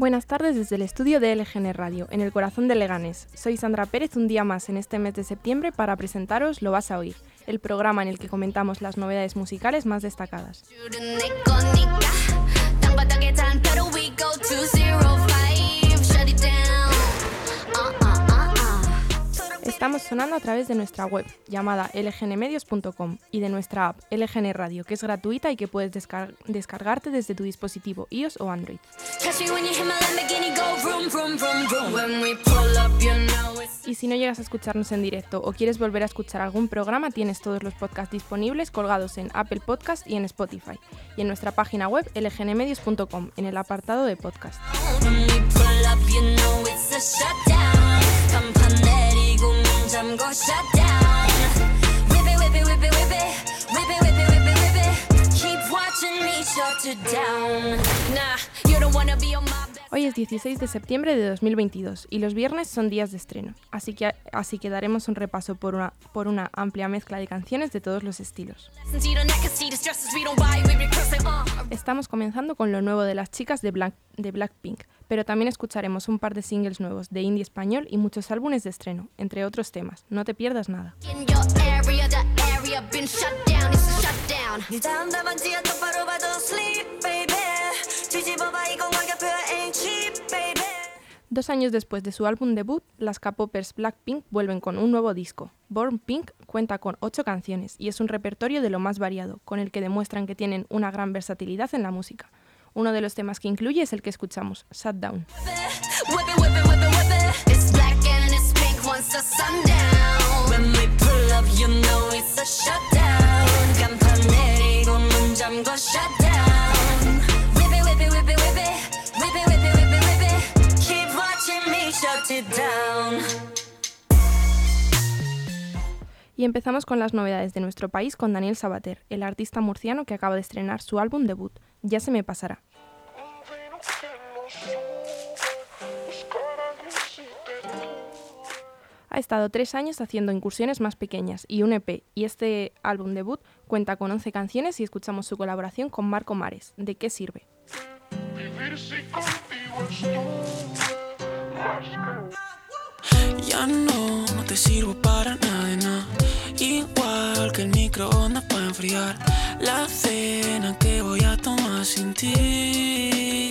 Buenas tardes desde el estudio de LGN Radio, en el corazón de Leganés. Soy Sandra Pérez un día más en este mes de septiembre para presentaros Lo vas a oír, el programa en el que comentamos las novedades musicales más destacadas. Estamos sonando a través de nuestra web llamada lgnmedios.com y de nuestra app LGN Radio, que es gratuita y que puedes descargarte desde tu dispositivo iOS o Android. Y si no llegas a escucharnos en directo o quieres volver a escuchar algún programa, tienes todos los podcasts disponibles colgados en Apple Podcast y en Spotify, y en nuestra página web lgnmedios.com, en el apartado de podcast. 잠잠고 shut down. Whip it whip it whip it whip it. Whip it whip it whip it whip it. Keep watching me shut it down. Nah, you don't wanna be on my Hoy es 16 de septiembre de 2022 y los viernes son días de estreno, así que, así que daremos un repaso por una, por una amplia mezcla de canciones de todos los estilos. Estamos comenzando con lo nuevo de las chicas de, Black, de Blackpink, pero también escucharemos un par de singles nuevos de indie español y muchos álbumes de estreno, entre otros temas. No te pierdas nada. Dos años después de su álbum debut, las K-popers Blackpink vuelven con un nuevo disco. Born Pink cuenta con ocho canciones y es un repertorio de lo más variado, con el que demuestran que tienen una gran versatilidad en la música. Uno de los temas que incluye es el que escuchamos, Shutdown. Y empezamos con las novedades de nuestro país con Daniel Sabater, el artista murciano que acaba de estrenar su álbum debut, Ya se me pasará. Ha estado tres años haciendo incursiones más pequeñas y un EP, y este álbum debut cuenta con 11 canciones y escuchamos su colaboración con Marco Mares. ¿De qué sirve? No, no te sirvo para nada, nada. Igual que el microondas para enfriar la cena que voy a tomar sin ti.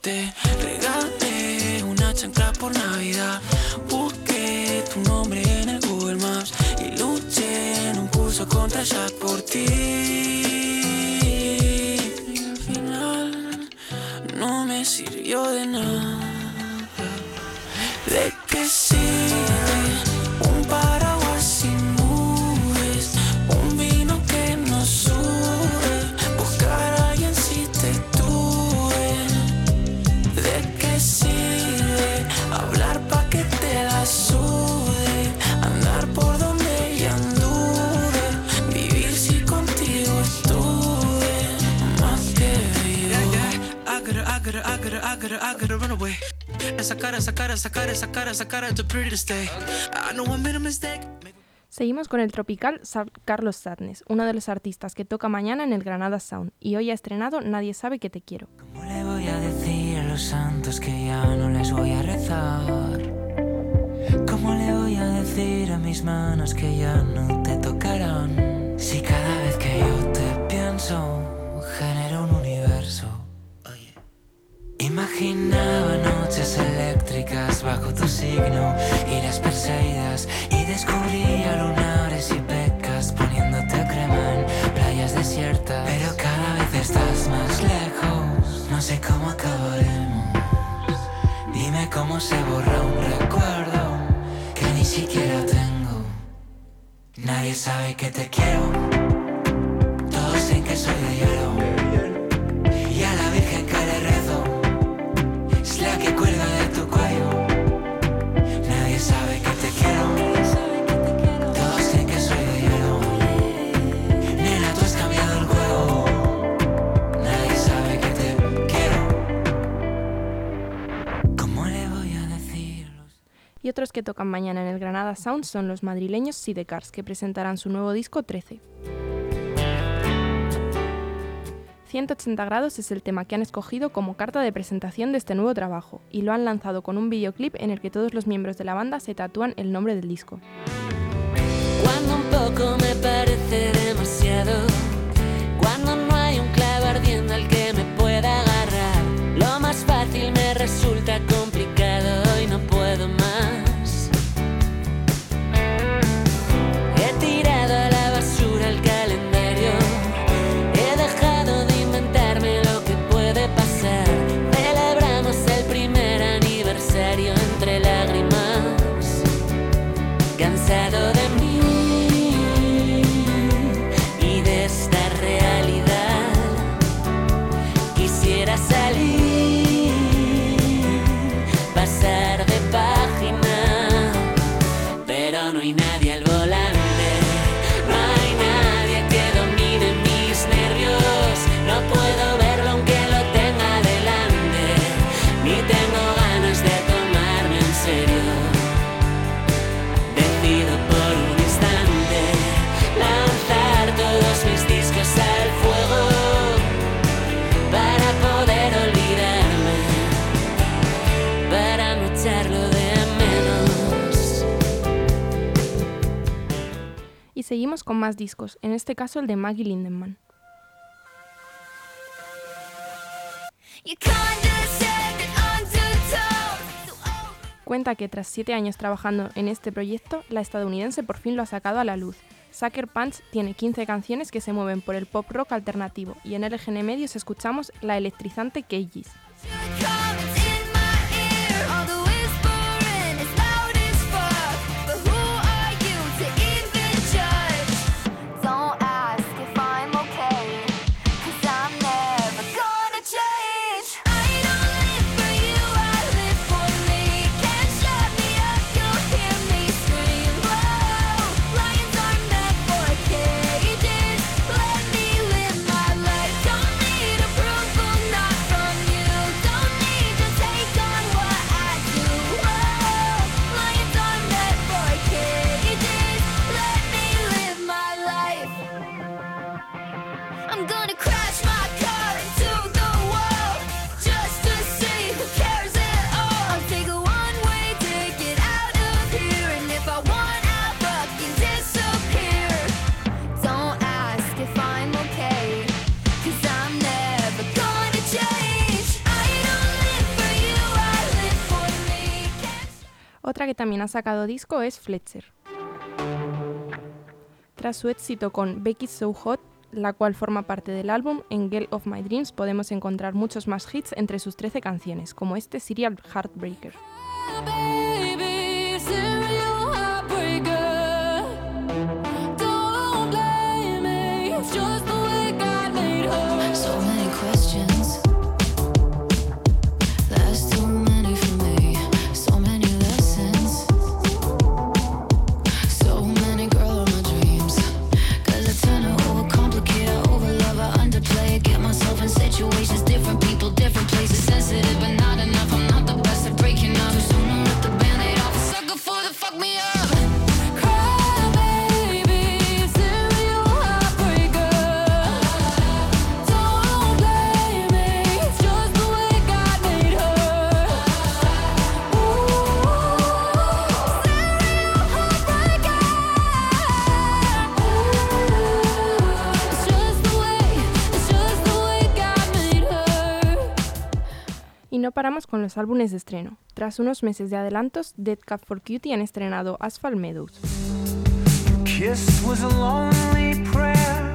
Te regalé una chancla por Navidad. Busqué tu nombre en el Google Maps y luché en un curso contra Jack por ti. Y al final no me sirvió de nada. I gotta, I gotta run away. Esa cara, esa cara, esa cara, esa cara, esa cara, too pretty to stay. I know I made a mistake. Seguimos con el tropical Sa- Carlos Sadness, uno de los artistas que toca mañana en el Granada Sound, y hoy ha estrenado Nadie sabe que te quiero. ¿Cómo le voy a decir a los santos que ya no les voy a rezar? ¿Cómo le voy a decir a mis manos que ya no te tocarán? Si cada Imaginaba noches eléctricas bajo tu signo y las perseguidas y descubría lunares y pecas poniéndote crema en playas desiertas. Pero cada vez estás más lejos, no sé cómo acabaremos. Dime cómo se borra un recuerdo que ni siquiera tengo. Nadie sabe que te quiero, todos creen que soy de hielo. Otros que tocan mañana en el Granada Sound son los madrileños Sidecars, que presentarán su nuevo disco 13. 180 grados es el tema que han escogido como carta de presentación de este nuevo trabajo y lo han lanzado con un videoclip en el que todos los miembros de la banda se tatúan el nombre del disco. Seguimos con más discos, en este caso el de Maggie over Cuenta que tras siete años trabajando en este proyecto, la estadounidense por fin lo ha sacado a la luz. Sucker Punch tiene 15 canciones que se mueven por el pop rock alternativo y en LGN Medios escuchamos la electrizante Cages. Otra que también ha sacado disco es Fletcher. Tras su éxito con Becky's So Hot, la cual forma parte del álbum, en Girl of My Dreams podemos encontrar muchos más hits entre sus 13 canciones, como este Serial Heartbreaker. Paramos con los álbumes de estreno. Tras unos meses de adelantos, Dead Cat for Cutie han estrenado Asphalt Meadows. Kiss was a lonely prayer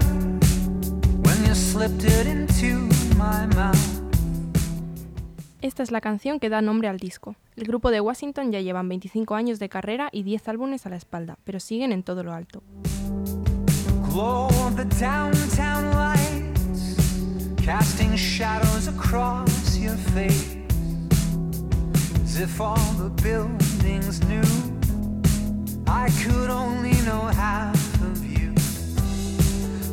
when you slipped it into my mouth. Esta es la canción que da nombre al disco. El grupo de Washington ya llevan 25 años de carrera y 10 álbumes a la espalda, pero siguen en todo lo alto. Glow if all the buildings knew I could only know half of you.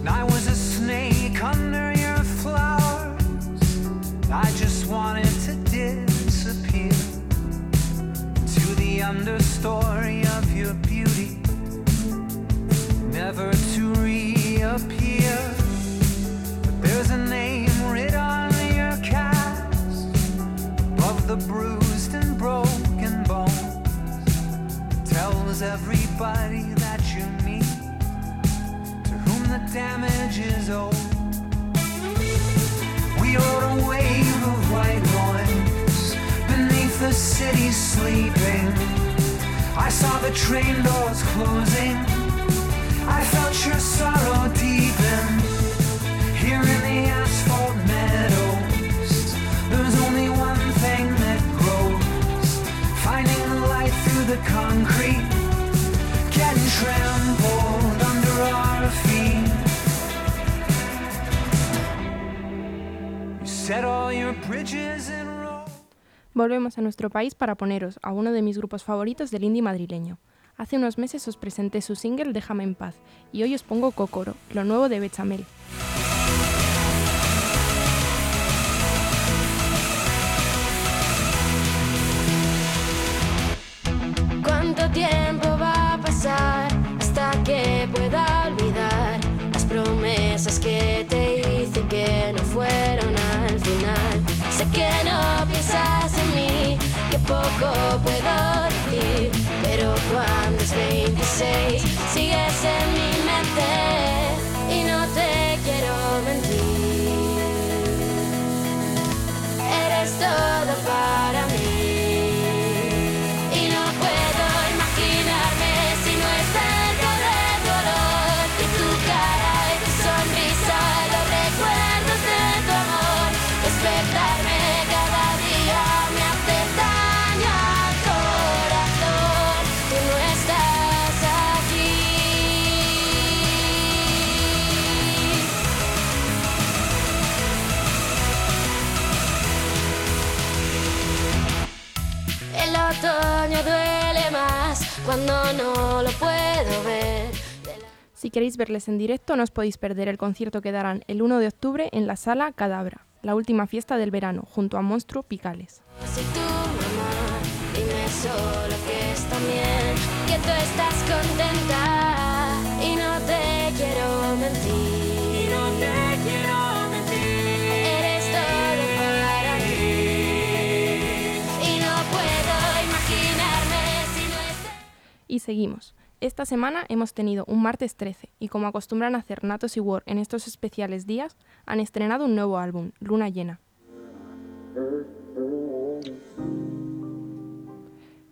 And I was a snake under your flowers. I just wanted to disappear to the understory knows everybody that you meet, to whom the damage is owed. We rode a wave of white noise beneath the city sleeping. I saw the train doors closing. I felt your sorrow deepen here in the asphalt. Volvemos a nuestro país para poneros a uno de mis grupos favoritos del indie madrileño. Hace unos meses os presenté su single Déjame en paz y hoy os pongo Cocoro, lo nuevo de Bechamel. Cuando es 26 sigues otoño duele más cuando no lo puedo ver. Si queréis verles en directo no os podéis perder el concierto que darán el 1 de octubre en la sala Cadabra, la última fiesta del verano, junto a Monstruo Picales. Y seguimos. Esta semana hemos tenido un martes 13 y como acostumbran hacer Natos y War en estos especiales días, han estrenado un nuevo álbum, Luna Llena.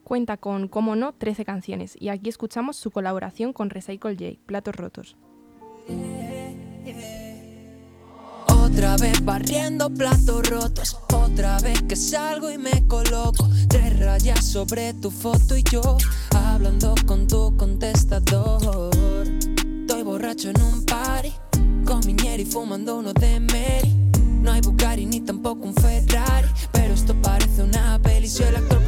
Cuenta con, como no, 13 canciones y aquí escuchamos su colaboración con Recycle J, Platos Rotos. Otra vez barriendo platos rotos. Otra vez que salgo y me coloco. Tres rayas sobre tu foto y yo hablando con tu contestador. Estoy borracho en un party. Con mi ñeri fumando uno de Mary. No hay Bugatti ni tampoco un Ferrari. Pero esto parece una peli. Soy el actor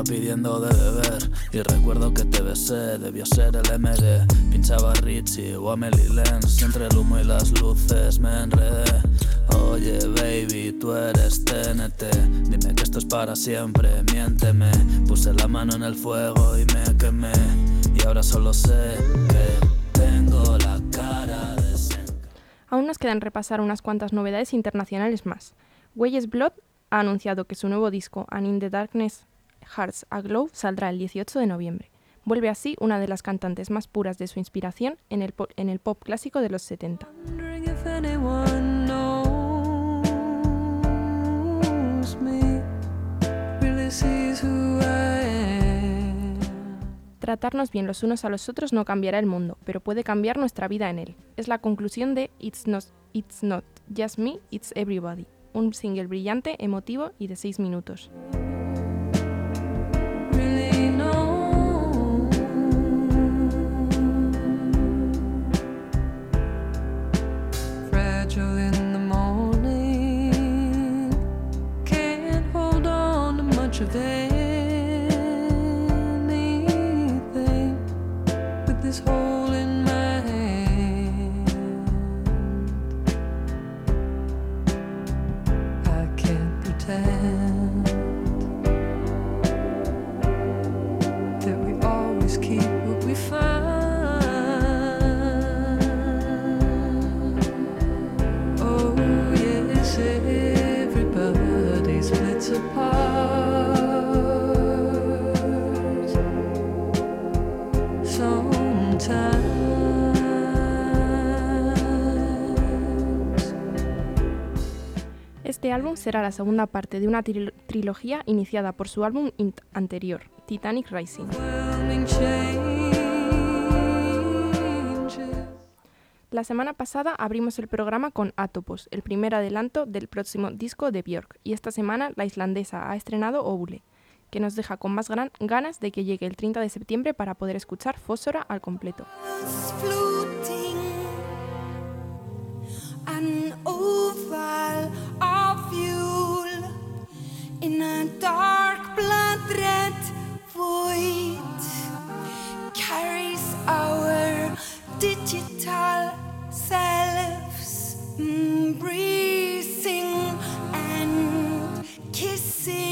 barra pidiendo de beber Y recuerdo que te besé, debió ser el MD Pinchaba Richie o Amelie Lenz Entre el humo y las luces me enredé. Oye baby, tú eres TNT Dime que esto es para siempre, miénteme. Puse la mano en el fuego y me quemé. Y ahora solo sé que tengo la cara de... Aún nos quedan repasar unas cuantas novedades internacionales más. Weyes Blood ha anunciado que su nuevo disco, And in the Darkness Hearts Aglow, saldrá el 18 de noviembre. Vuelve así una de las cantantes más puras de su inspiración en el pop, en el pop clásico de los 70. Wondering if anyone knows me, really sees who I am. Tratarnos bien los unos a los otros no cambiará el mundo, pero puede cambiar nuestra vida en él. Es la conclusión de It's Not, It's Not Just Me, It's Everybody, un single brillante, emotivo y de 6 minutos. this whole Este álbum será la segunda parte de una tril- trilogía iniciada por su álbum anterior, Titanic Rising. La semana pasada abrimos el programa con Atopos, el primer adelanto del próximo disco de Björk, y esta semana la islandesa ha estrenado Obule, que nos deja con más gran- ganas de que llegue el 30 de septiembre para poder escuchar Fósfora al completo. An oval of fuel. In a dark blood red void carries our digital selves mm, embracing and kissing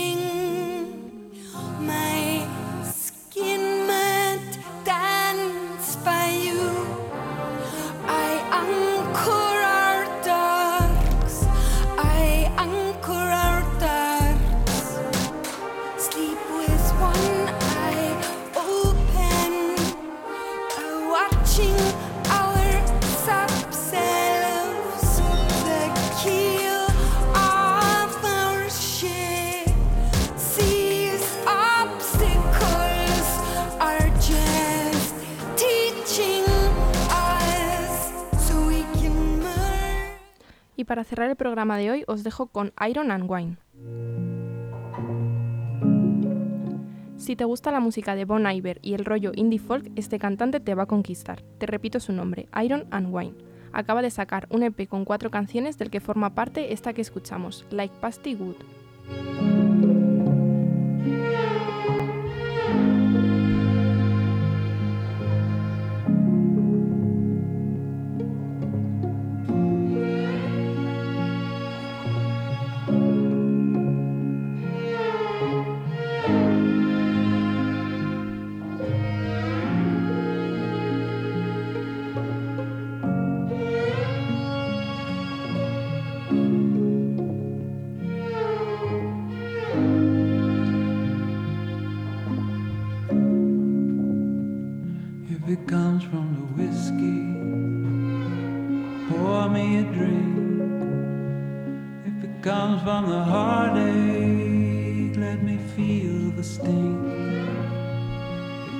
para cerrar el programa de hoy os dejo con Iron and Wine. Si te gusta la música de Bon Iver y el rollo indie folk, este cantante te va a conquistar. Te repito su nombre, Iron and Wine. Acaba de sacar un EP con cuatro canciones del que forma parte esta que escuchamos, Like Pasty Wood.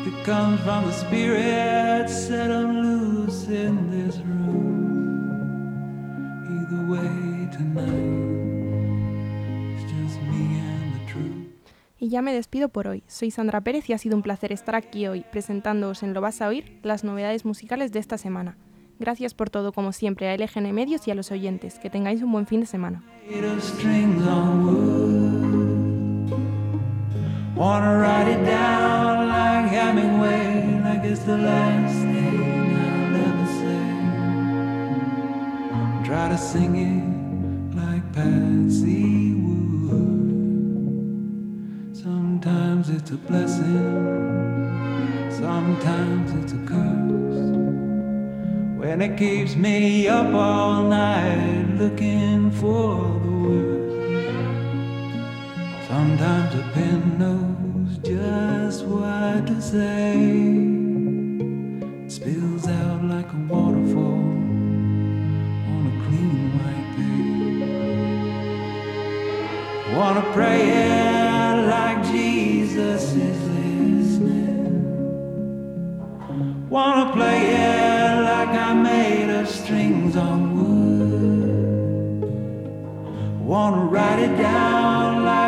It comes from the spirit, set loose in this room. Either way, tonight, it's just me and the truth. Y ya me despido por hoy. Soy Sandra Pérez y ha sido un placer estar aquí hoy presentándoos en Lo Vas a Oír las novedades musicales de esta semana. Gracias por todo como siempre a LGN Medios y a los oyentes. Que tengáis un buen fin de semana. Wanna write it down like Hemingway, like it's the last thing I'll ever say. Try to sing it like Patsy Wood. Sometimes it's a blessing, sometimes it's a curse. When it keeps me up all night looking for the words. Sometimes a pen knows just what to say. It spills out like a waterfall on a clean white page. Wanna pray it like Jesus is listening. Wanna play it like I'm made of strings on wood. Wanna write it down like